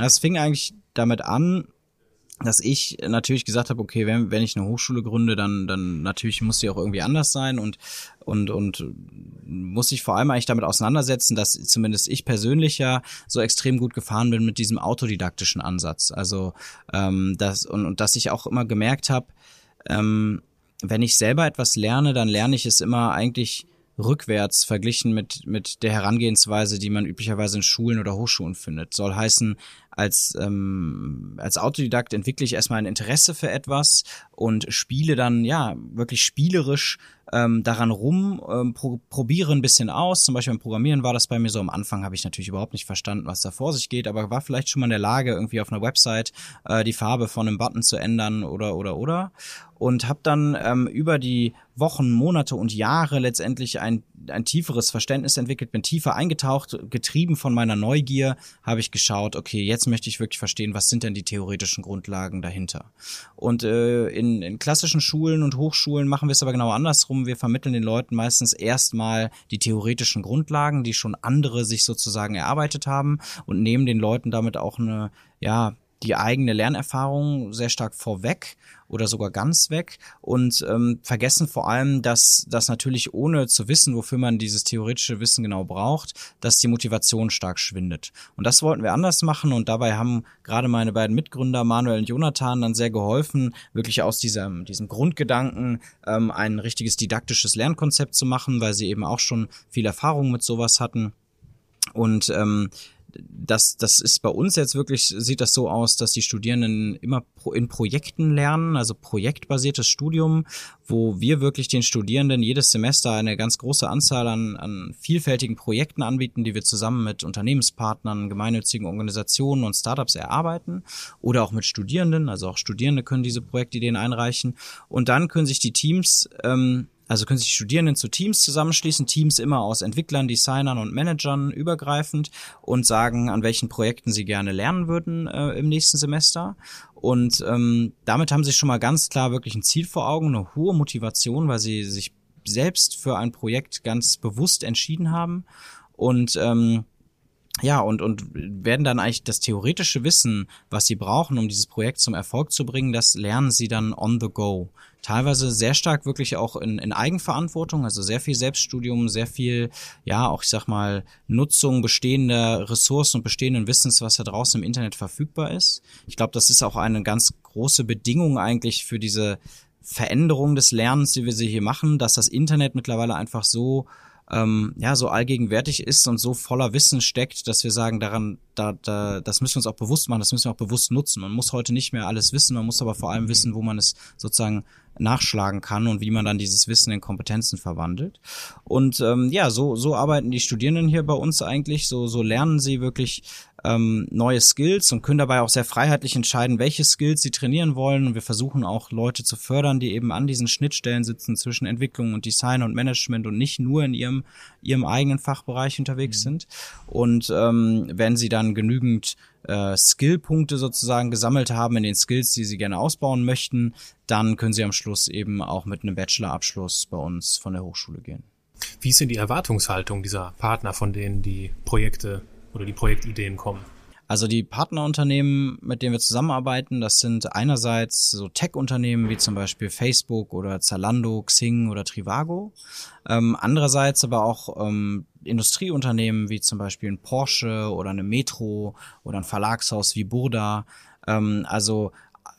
Es fing eigentlich damit an, dass ich natürlich gesagt habe, okay, wenn, wenn ich eine Hochschule gründe, dann, dann natürlich muss die auch irgendwie anders sein und, und, und muss sich vor allem eigentlich damit auseinandersetzen, dass zumindest ich persönlich ja so extrem gut gefahren bin mit diesem autodidaktischen Ansatz. Also ähm, das, und, und dass ich auch immer gemerkt habe, ähm, wenn ich selber etwas lerne, dann lerne ich es immer eigentlich rückwärts verglichen mit, mit der Herangehensweise, die man üblicherweise in Schulen oder Hochschulen findet. Soll heißen, als, ähm, als Autodidakt entwickle ich erstmal ein Interesse für etwas und spiele dann ja wirklich spielerisch ähm, daran rum, ähm, pro probiere ein bisschen aus. Zum Beispiel beim Programmieren war das bei mir so. Am Anfang habe ich natürlich überhaupt nicht verstanden, was da vor sich geht, aber war vielleicht schon mal in der Lage, irgendwie auf einer Website äh, die Farbe von einem Button zu ändern oder oder oder und habe dann ähm, über die Wochen, Monate und Jahre letztendlich ein, ein tieferes Verständnis entwickelt, bin tiefer eingetaucht, getrieben von meiner Neugier, habe ich geschaut, okay, jetzt möchte ich wirklich verstehen, was sind denn die theoretischen Grundlagen dahinter. Und äh, in, in klassischen Schulen und Hochschulen machen wir es aber genau andersrum. Wir vermitteln den Leuten meistens erstmal die theoretischen Grundlagen, die schon andere sich sozusagen erarbeitet haben und nehmen den Leuten damit auch eine, ja, die eigene Lernerfahrung sehr stark vorweg oder sogar ganz weg und ähm, vergessen vor allem, dass das natürlich ohne zu wissen, wofür man dieses theoretische Wissen genau braucht, dass die Motivation stark schwindet. Und das wollten wir anders machen und dabei haben gerade meine beiden Mitgründer Manuel und Jonathan dann sehr geholfen, wirklich aus diesem, diesem Grundgedanken ähm, ein richtiges didaktisches Lernkonzept zu machen, weil sie eben auch schon viel Erfahrung mit sowas hatten. Und ähm, das, das ist bei uns jetzt wirklich, sieht das so aus, dass die Studierenden immer in Projekten lernen, also projektbasiertes Studium, wo wir wirklich den Studierenden jedes Semester eine ganz große Anzahl an, an vielfältigen Projekten anbieten, die wir zusammen mit Unternehmenspartnern, gemeinnützigen Organisationen und Startups erarbeiten oder auch mit Studierenden, also auch Studierende können diese Projektideen einreichen. Und dann können sich die Teams ähm, also können sich Studierenden zu Teams zusammenschließen, Teams immer aus Entwicklern, Designern und Managern übergreifend und sagen, an welchen Projekten sie gerne lernen würden äh, im nächsten Semester. Und ähm, damit haben sie schon mal ganz klar wirklich ein Ziel vor Augen, eine hohe Motivation, weil sie sich selbst für ein Projekt ganz bewusst entschieden haben. Und ähm, ja, und, und werden dann eigentlich das theoretische Wissen, was sie brauchen, um dieses Projekt zum Erfolg zu bringen, das lernen sie dann on the go. Teilweise sehr stark wirklich auch in, in Eigenverantwortung, also sehr viel Selbststudium, sehr viel, ja, auch ich sag mal, Nutzung bestehender Ressourcen und bestehenden Wissens, was da draußen im Internet verfügbar ist. Ich glaube, das ist auch eine ganz große Bedingung eigentlich für diese Veränderung des Lernens, die wir sie hier machen, dass das Internet mittlerweile einfach so ähm, ja so allgegenwärtig ist und so voller Wissen steckt, dass wir sagen, daran, da, da, das müssen wir uns auch bewusst machen, das müssen wir auch bewusst nutzen. Man muss heute nicht mehr alles wissen, man muss aber vor allem wissen, wo man es sozusagen nachschlagen kann und wie man dann dieses Wissen in Kompetenzen verwandelt. Und ähm, ja, so, so arbeiten die Studierenden hier bei uns eigentlich, so, so lernen sie wirklich ähm, neue Skills und können dabei auch sehr freiheitlich entscheiden, welche Skills sie trainieren wollen. Und wir versuchen auch Leute zu fördern, die eben an diesen Schnittstellen sitzen zwischen Entwicklung und Design und Management und nicht nur in ihrem, ihrem eigenen Fachbereich unterwegs mhm. sind. Und ähm, wenn sie dann genügend äh, Skillpunkte sozusagen gesammelt haben in den Skills, die sie gerne ausbauen möchten, dann können sie am Schluss eben auch mit einem Bachelorabschluss bei uns von der Hochschule gehen. Wie ist denn die Erwartungshaltung dieser Partner, von denen die Projekte oder die Projektideen kommen? Also die Partnerunternehmen, mit denen wir zusammenarbeiten, das sind einerseits so Tech-Unternehmen wie zum Beispiel Facebook oder Zalando, Xing oder Trivago. Ähm, andererseits aber auch ähm, Industrieunternehmen wie zum Beispiel ein Porsche oder eine Metro oder ein Verlagshaus wie Burda. Ähm, also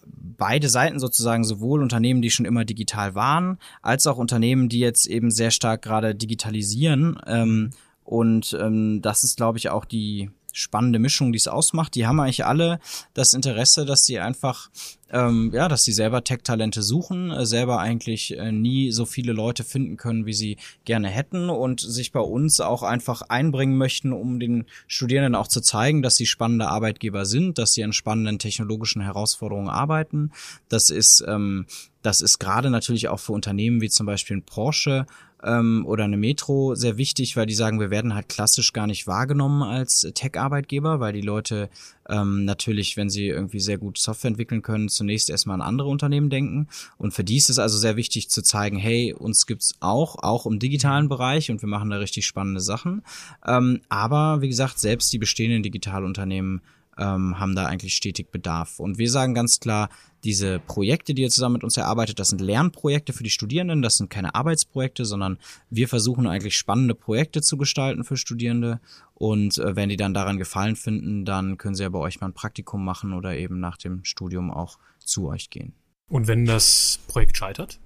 beide Seiten sozusagen, sowohl Unternehmen, die schon immer digital waren, als auch Unternehmen, die jetzt eben sehr stark gerade digitalisieren. Ähm, und ähm, das ist, glaube ich, auch die spannende Mischung, die es ausmacht. Die haben eigentlich alle das Interesse, dass sie einfach, ähm, ja, dass sie selber Tech-Talente suchen, äh, selber eigentlich äh, nie so viele Leute finden können, wie sie gerne hätten und sich bei uns auch einfach einbringen möchten, um den Studierenden auch zu zeigen, dass sie spannende Arbeitgeber sind, dass sie an spannenden technologischen Herausforderungen arbeiten. Das ist ähm, das ist gerade natürlich auch für Unternehmen wie zum Beispiel ein Porsche ähm, oder eine Metro sehr wichtig, weil die sagen, wir werden halt klassisch gar nicht wahrgenommen als Tech-Arbeitgeber, weil die Leute ähm, natürlich, wenn sie irgendwie sehr gut Software entwickeln können, zunächst erstmal an andere Unternehmen denken. Und für die ist es also sehr wichtig zu zeigen, hey, uns gibt's auch, auch im digitalen Bereich und wir machen da richtig spannende Sachen. Ähm, aber wie gesagt, selbst die bestehenden Digitalunternehmen ähm, haben da eigentlich stetig Bedarf. Und wir sagen ganz klar, diese Projekte, die ihr zusammen mit uns erarbeitet, das sind Lernprojekte für die Studierenden, das sind keine Arbeitsprojekte, sondern wir versuchen eigentlich spannende Projekte zu gestalten für Studierende. Und äh, wenn die dann daran gefallen finden, dann können sie ja bei euch mal ein Praktikum machen oder eben nach dem Studium auch zu euch gehen. Und wenn das Projekt scheitert?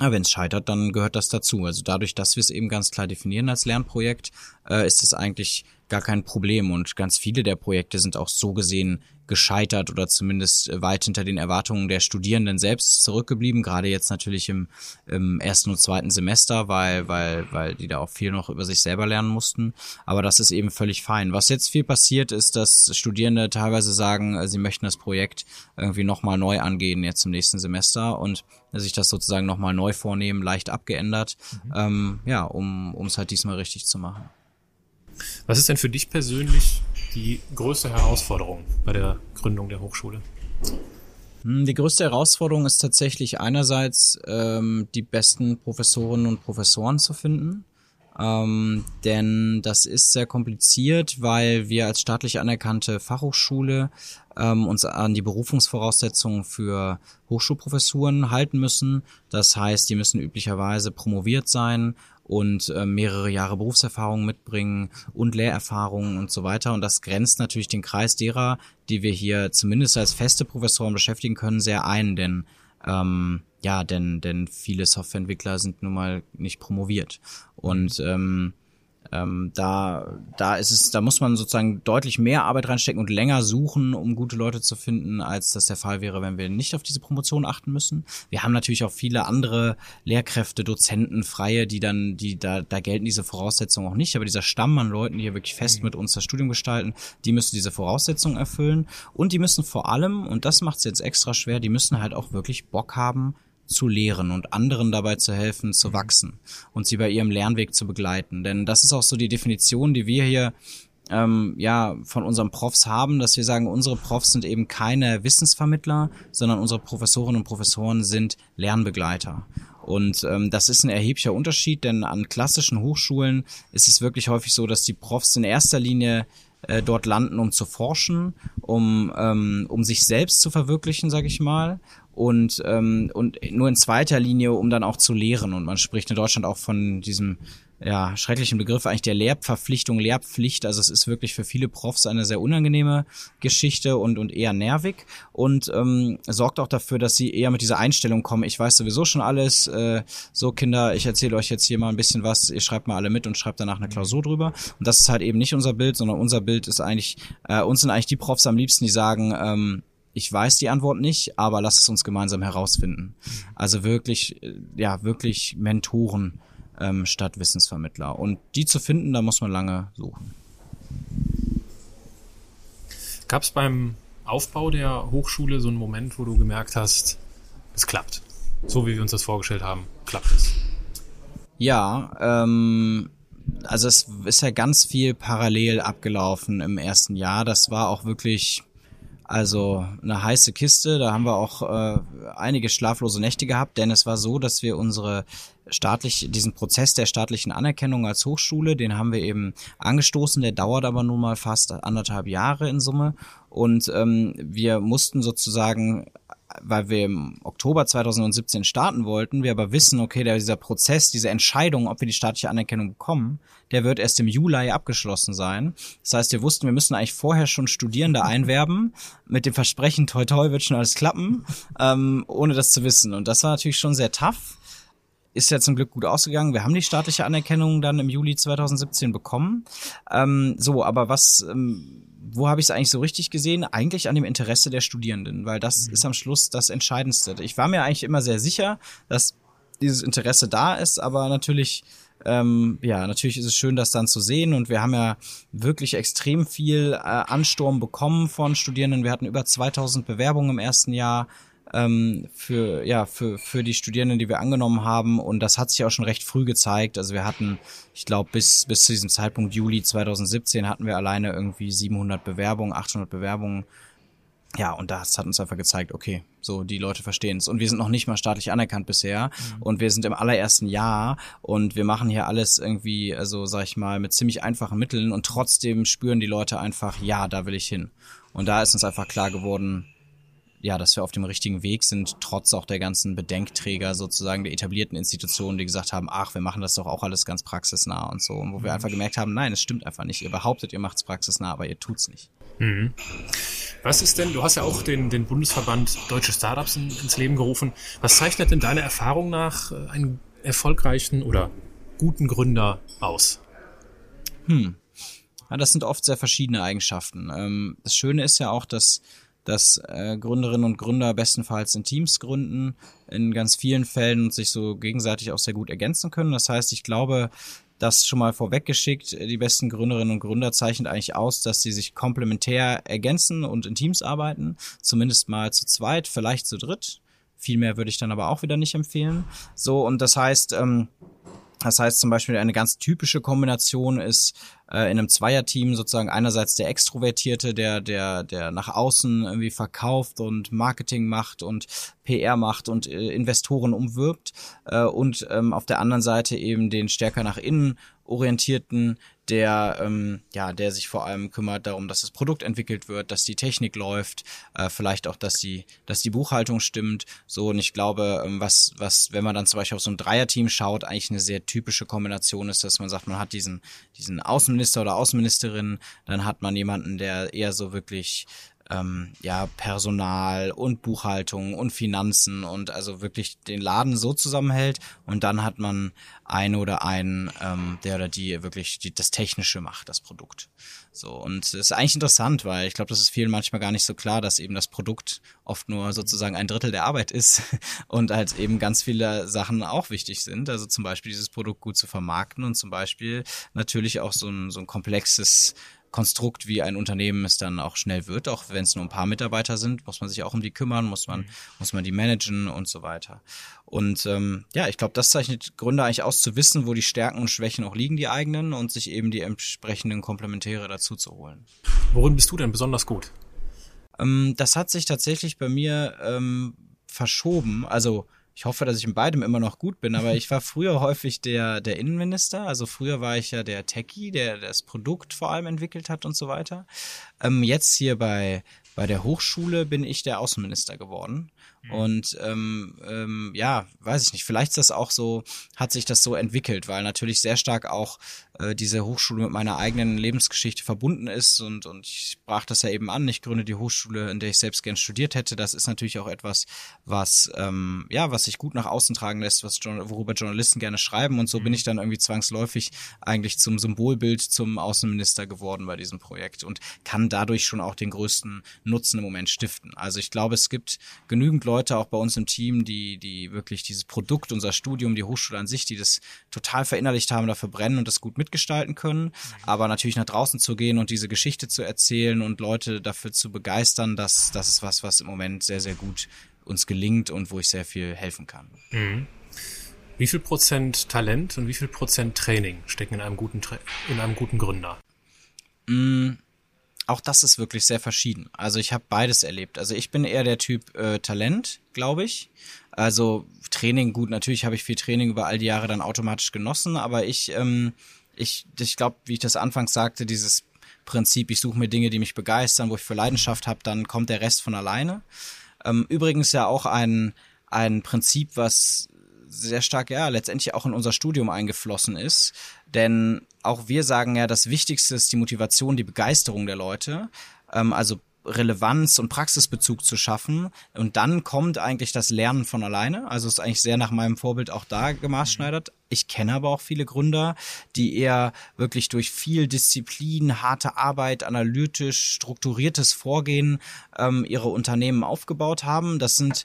Ja, wenn es scheitert, dann gehört das dazu. Also dadurch, dass wir es eben ganz klar definieren als Lernprojekt, äh, ist es eigentlich gar kein Problem. Und ganz viele der Projekte sind auch so gesehen gescheitert oder zumindest weit hinter den Erwartungen der Studierenden selbst zurückgeblieben. Gerade jetzt natürlich im, im ersten und zweiten Semester, weil, weil, weil die da auch viel noch über sich selber lernen mussten. Aber das ist eben völlig fein. Was jetzt viel passiert, ist, dass Studierende teilweise sagen, sie möchten das Projekt irgendwie nochmal neu angehen jetzt im nächsten Semester und sich das sozusagen nochmal neu vornehmen, leicht abgeändert, mhm. ähm, ja, um es halt diesmal richtig zu machen. Was ist denn für dich persönlich die größte Herausforderung bei der Gründung der Hochschule? Hm, die größte Herausforderung ist tatsächlich einerseits ähm, die besten Professorinnen und Professoren zu finden. Ähm, denn das ist sehr kompliziert, weil wir als staatlich anerkannte Fachhochschule ähm, uns an die Berufungsvoraussetzungen für Hochschulprofessuren halten müssen. Das heißt, die müssen üblicherweise promoviert sein und äh, mehrere Jahre Berufserfahrung mitbringen und Lehrerfahrung und so weiter. Und das grenzt natürlich den Kreis derer, die wir hier zumindest als feste Professoren beschäftigen können, sehr ein, denn ähm, ja, denn, denn viele Softwareentwickler sind nun mal nicht promoviert. Und ähm, ähm, da, da ist es, da muss man sozusagen deutlich mehr Arbeit reinstecken und länger suchen, um gute Leute zu finden, als das der Fall wäre, wenn wir nicht auf diese Promotion achten müssen. Wir haben natürlich auch viele andere Lehrkräfte, Dozenten, Freie, die dann, die da, da gelten diese Voraussetzungen auch nicht, aber dieser Stamm an Leuten, die hier wirklich fest mit uns das Studium gestalten, die müssen diese Voraussetzungen erfüllen und die müssen vor allem, und das macht es jetzt extra schwer, die müssen halt auch wirklich Bock haben, zu lehren und anderen dabei zu helfen, zu wachsen und sie bei ihrem Lernweg zu begleiten. Denn das ist auch so die Definition, die wir hier ähm, ja von unseren Profs haben, dass wir sagen, unsere Profs sind eben keine Wissensvermittler, sondern unsere Professorinnen und Professoren sind Lernbegleiter. Und ähm, das ist ein erheblicher Unterschied, denn an klassischen Hochschulen ist es wirklich häufig so, dass die Profs in erster Linie äh, dort landen, um zu forschen, um, ähm, um sich selbst zu verwirklichen, sage ich mal, und, ähm, und nur in zweiter Linie, um dann auch zu lehren. Und man spricht in Deutschland auch von diesem ja, schrecklichen Begriff eigentlich der Lehrverpflichtung, Lehrpflicht. Also es ist wirklich für viele Profs eine sehr unangenehme Geschichte und, und eher nervig und ähm, sorgt auch dafür, dass sie eher mit dieser Einstellung kommen, ich weiß sowieso schon alles, äh, so Kinder, ich erzähle euch jetzt hier mal ein bisschen was, ihr schreibt mal alle mit und schreibt danach eine Klausur drüber. Und das ist halt eben nicht unser Bild, sondern unser Bild ist eigentlich, äh, uns sind eigentlich die Profs am liebsten, die sagen, ähm, ich weiß die Antwort nicht, aber lass es uns gemeinsam herausfinden. Also wirklich, äh, ja, wirklich Mentoren ähm, statt Wissensvermittler. Und die zu finden, da muss man lange suchen. Gab es beim Aufbau der Hochschule so einen Moment, wo du gemerkt hast, es klappt? So wie wir uns das vorgestellt haben, klappt es? Ja, ähm, also es ist ja ganz viel parallel abgelaufen im ersten Jahr. Das war auch wirklich also eine heiße Kiste, da haben wir auch äh, einige schlaflose Nächte gehabt, denn es war so, dass wir unsere staatlich, diesen Prozess der staatlichen Anerkennung als Hochschule, den haben wir eben angestoßen, der dauert aber nun mal fast anderthalb Jahre in Summe. Und ähm, wir mussten sozusagen weil wir im Oktober 2017 starten wollten, wir aber wissen, okay, dieser Prozess, diese Entscheidung, ob wir die staatliche Anerkennung bekommen, der wird erst im Juli abgeschlossen sein. Das heißt, wir wussten, wir müssen eigentlich vorher schon Studierende einwerben, mit dem Versprechen, toi toi wird schon alles klappen, ähm, ohne das zu wissen. Und das war natürlich schon sehr tough. Ist ja zum Glück gut ausgegangen. Wir haben die staatliche Anerkennung dann im Juli 2017 bekommen. Ähm, so, aber was ähm, wo habe ich es eigentlich so richtig gesehen? Eigentlich an dem Interesse der Studierenden, weil das mhm. ist am Schluss das Entscheidendste. Ich war mir eigentlich immer sehr sicher, dass dieses Interesse da ist, aber natürlich, ähm, ja, natürlich ist es schön, das dann zu sehen. Und wir haben ja wirklich extrem viel äh, Ansturm bekommen von Studierenden. Wir hatten über 2000 Bewerbungen im ersten Jahr ähm, für, ja, für, für die Studierenden, die wir angenommen haben. Und das hat sich auch schon recht früh gezeigt. Also wir hatten, ich glaube, bis, bis zu diesem Zeitpunkt Juli 2017 hatten wir alleine irgendwie 700 Bewerbungen, 800 Bewerbungen. Ja, und das hat uns einfach gezeigt, okay, so die Leute verstehen es. Und wir sind noch nicht mal staatlich anerkannt bisher. Mhm. Und wir sind im allerersten Jahr und wir machen hier alles irgendwie, also sag ich mal, mit ziemlich einfachen Mitteln und trotzdem spüren die Leute einfach, ja, da will ich hin. Und da ist uns einfach klar geworden, ja, dass wir auf dem richtigen Weg sind, trotz auch der ganzen Bedenkträger sozusagen der etablierten Institutionen, die gesagt haben, ach, wir machen das doch auch alles ganz praxisnah und so. Und wo wir mhm. einfach gemerkt haben, nein, es stimmt einfach nicht. Ihr behauptet, ihr macht's praxisnah, aber ihr tut's nicht. Mhm. Was ist denn, du hast ja auch den, den Bundesverband Deutsche Startups in, ins Leben gerufen. Was zeichnet denn deiner Erfahrung nach äh, einen erfolgreichen oder guten Gründer aus? Hm. Ja, das sind oft sehr verschiedene Eigenschaften. Ähm, das Schöne ist ja auch, dass dass äh, Gründerinnen und Gründer bestenfalls in Teams gründen, in ganz vielen Fällen und sich so gegenseitig auch sehr gut ergänzen können. Das heißt, ich glaube, das schon mal vorweggeschickt, die besten Gründerinnen und Gründer zeichnet eigentlich aus, dass sie sich komplementär ergänzen und in Teams arbeiten, zumindest mal zu zweit, vielleicht zu dritt. Viel mehr würde ich dann aber auch wieder nicht empfehlen. So, und das heißt, ähm, das heißt zum Beispiel eine ganz typische Kombination ist äh, in einem Zweierteam sozusagen einerseits der Extrovertierte, der der der nach außen irgendwie verkauft und Marketing macht und PR macht und äh, Investoren umwirbt äh, und ähm, auf der anderen Seite eben den stärker nach innen orientierten, der ähm, ja, der sich vor allem kümmert darum, dass das Produkt entwickelt wird, dass die Technik läuft, äh, vielleicht auch, dass die, dass die Buchhaltung stimmt. So und ich glaube, ähm, was was, wenn man dann zum Beispiel auf so ein Dreierteam schaut, eigentlich eine sehr typische Kombination ist, dass man sagt, man hat diesen diesen Außenminister oder Außenministerin, dann hat man jemanden, der eher so wirklich ähm, ja Personal und Buchhaltung und Finanzen und also wirklich den Laden so zusammenhält und dann hat man eine oder einen, ähm, der oder die wirklich die, das Technische macht, das Produkt. So und es ist eigentlich interessant, weil ich glaube, das ist vielen manchmal gar nicht so klar, dass eben das Produkt oft nur sozusagen ein Drittel der Arbeit ist und halt eben ganz viele Sachen auch wichtig sind. Also zum Beispiel dieses Produkt gut zu vermarkten und zum Beispiel natürlich auch so ein, so ein komplexes Konstrukt, wie ein Unternehmen es dann auch schnell wird, auch wenn es nur ein paar Mitarbeiter sind, muss man sich auch um die kümmern, muss man, mhm. muss man die managen und so weiter. Und ähm, ja, ich glaube, das zeichnet Gründer eigentlich aus, zu wissen, wo die Stärken und Schwächen auch liegen, die eigenen, und sich eben die entsprechenden Komplementäre dazu zu holen. Worin bist du denn besonders gut? Ähm, das hat sich tatsächlich bei mir ähm, verschoben. Also ich hoffe, dass ich in beidem immer noch gut bin, aber ich war früher häufig der, der Innenminister. Also früher war ich ja der Techie, der das Produkt vor allem entwickelt hat und so weiter. Ähm, jetzt hier bei, bei der Hochschule bin ich der Außenminister geworden. Mhm. Und ähm, ähm, ja, weiß ich nicht, vielleicht ist das auch so, hat sich das so entwickelt, weil natürlich sehr stark auch äh, diese Hochschule mit meiner eigenen Lebensgeschichte verbunden ist und, und ich sprach das ja eben an, ich gründe die Hochschule, in der ich selbst gern studiert hätte. Das ist natürlich auch etwas, was ähm, ja, was sich gut nach außen tragen lässt, was worüber Journalisten gerne schreiben und so mhm. bin ich dann irgendwie zwangsläufig eigentlich zum Symbolbild zum Außenminister geworden bei diesem Projekt und kann dadurch schon auch den größten Nutzen im Moment stiften. Also ich glaube, es gibt genügend Leute auch bei uns im Team, die, die wirklich dieses Produkt, unser Studium, die Hochschule an sich, die das total verinnerlicht haben, dafür brennen und das gut mitgestalten können. Aber natürlich nach draußen zu gehen und diese Geschichte zu erzählen und Leute dafür zu begeistern, das, das ist was, was im Moment sehr, sehr gut uns gelingt und wo ich sehr viel helfen kann. Mhm. Wie viel Prozent Talent und wie viel Prozent Training stecken in einem guten, in einem guten Gründer? Mm, auch das ist wirklich sehr verschieden. Also ich habe beides erlebt. Also ich bin eher der Typ äh, Talent, glaube ich. Also Training, gut, natürlich habe ich viel Training über all die Jahre dann automatisch genossen, aber ich, ähm, ich, ich glaube, wie ich das anfangs sagte, dieses Prinzip, ich suche mir Dinge, die mich begeistern, wo ich für Leidenschaft habe, dann kommt der Rest von alleine. Ähm, übrigens ja auch ein, ein Prinzip, was sehr stark ja letztendlich auch in unser Studium eingeflossen ist. Denn auch wir sagen ja, das Wichtigste ist die Motivation, die Begeisterung der Leute. Ähm, also Relevanz und Praxisbezug zu schaffen. Und dann kommt eigentlich das Lernen von alleine. Also ist eigentlich sehr nach meinem Vorbild auch da gemaßschneidert. Ich kenne aber auch viele Gründer, die eher wirklich durch viel Disziplin, harte Arbeit, analytisch, strukturiertes Vorgehen ähm, ihre Unternehmen aufgebaut haben. Das sind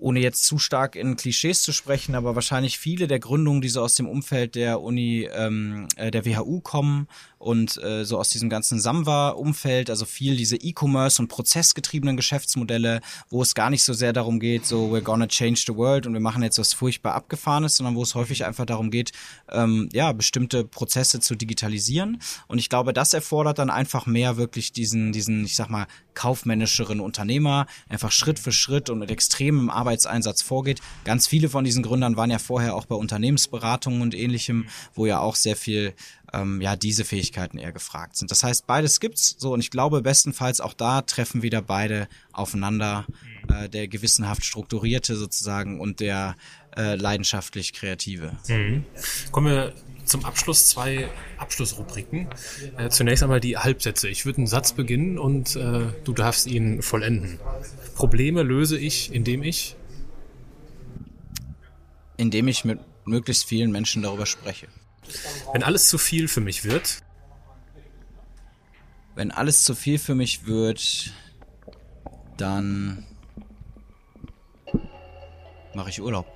ohne jetzt zu stark in Klischees zu sprechen, aber wahrscheinlich viele der Gründungen, die so aus dem Umfeld der Uni, ähm, äh, der WHU kommen und äh, so aus diesem ganzen Samwa-Umfeld, also viel diese E-Commerce und prozessgetriebenen Geschäftsmodelle, wo es gar nicht so sehr darum geht, so we're gonna change the world und wir machen jetzt was furchtbar abgefahrenes, sondern wo es häufig einfach darum geht, ähm, ja, bestimmte Prozesse zu digitalisieren. Und ich glaube, das erfordert dann einfach mehr wirklich diesen, diesen, ich sag mal, kaufmännischeren Unternehmer, einfach Schritt für Schritt und mit extremem Arbeitseinsatz vorgeht. Ganz viele von diesen Gründern waren ja vorher auch bei Unternehmensberatungen und ähnlichem, wo ja auch sehr viel ähm, ja diese Fähigkeiten eher gefragt sind. Das heißt, beides gibt's so und ich glaube bestenfalls auch da treffen wieder beide aufeinander, äh, der gewissenhaft strukturierte sozusagen und der äh, leidenschaftlich kreative. Mhm. Kommen wir zum Abschluss zwei Abschlussrubriken. Äh, zunächst einmal die Halbsätze. Ich würde einen Satz beginnen und äh, du darfst ihn vollenden. Probleme löse ich, indem ich indem ich mit möglichst vielen Menschen darüber spreche. Wenn alles zu viel für mich wird. Wenn alles zu viel für mich wird, dann mache ich Urlaub.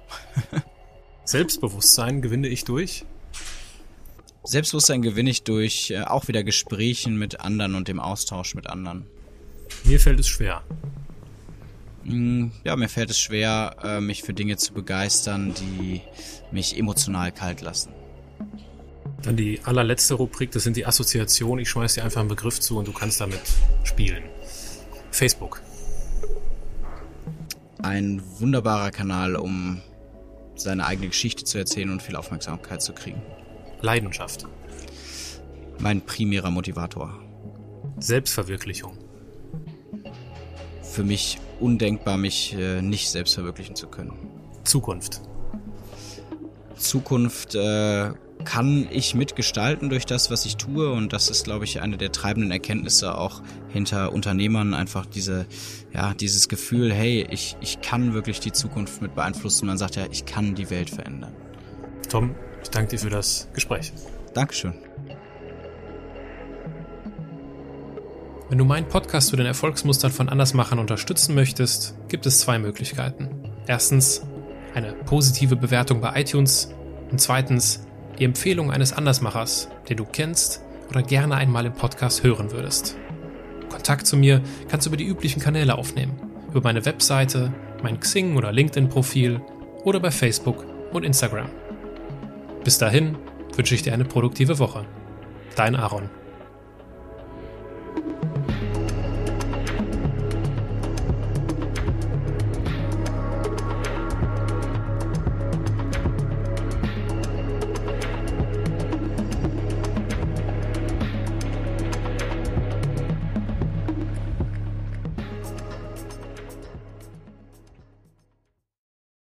Selbstbewusstsein gewinne ich durch? Selbstbewusstsein gewinne ich durch äh, auch wieder Gesprächen mit anderen und dem Austausch mit anderen. Mir fällt es schwer. Mm, ja, mir fällt es schwer, äh, mich für Dinge zu begeistern, die mich emotional kalt lassen. Dann die allerletzte Rubrik, das sind die Assoziationen. Ich schmeiß dir einfach einen Begriff zu und du kannst damit spielen. Facebook. Ein wunderbarer Kanal, um seine eigene Geschichte zu erzählen und viel Aufmerksamkeit zu kriegen. Leidenschaft. Mein primärer Motivator. Selbstverwirklichung. Für mich undenkbar, mich äh, nicht selbst verwirklichen zu können. Zukunft Zukunft äh, kann ich mitgestalten durch das, was ich tue. Und das ist, glaube ich, eine der treibenden Erkenntnisse auch hinter Unternehmern. Einfach diese, ja, dieses Gefühl, hey, ich, ich kann wirklich die Zukunft mit beeinflussen. Man sagt ja, ich kann die Welt verändern. Tom, ich danke dir für das Gespräch. Dankeschön. Wenn du meinen Podcast zu den Erfolgsmustern von Andersmachern unterstützen möchtest, gibt es zwei Möglichkeiten. Erstens eine positive Bewertung bei iTunes und zweitens die Empfehlung eines Andersmachers, den du kennst oder gerne einmal im Podcast hören würdest. Kontakt zu mir kannst du über die üblichen Kanäle aufnehmen, über meine Webseite, mein Xing oder LinkedIn-Profil oder bei Facebook und Instagram. Bis dahin wünsche ich dir eine produktive Woche. Dein Aaron.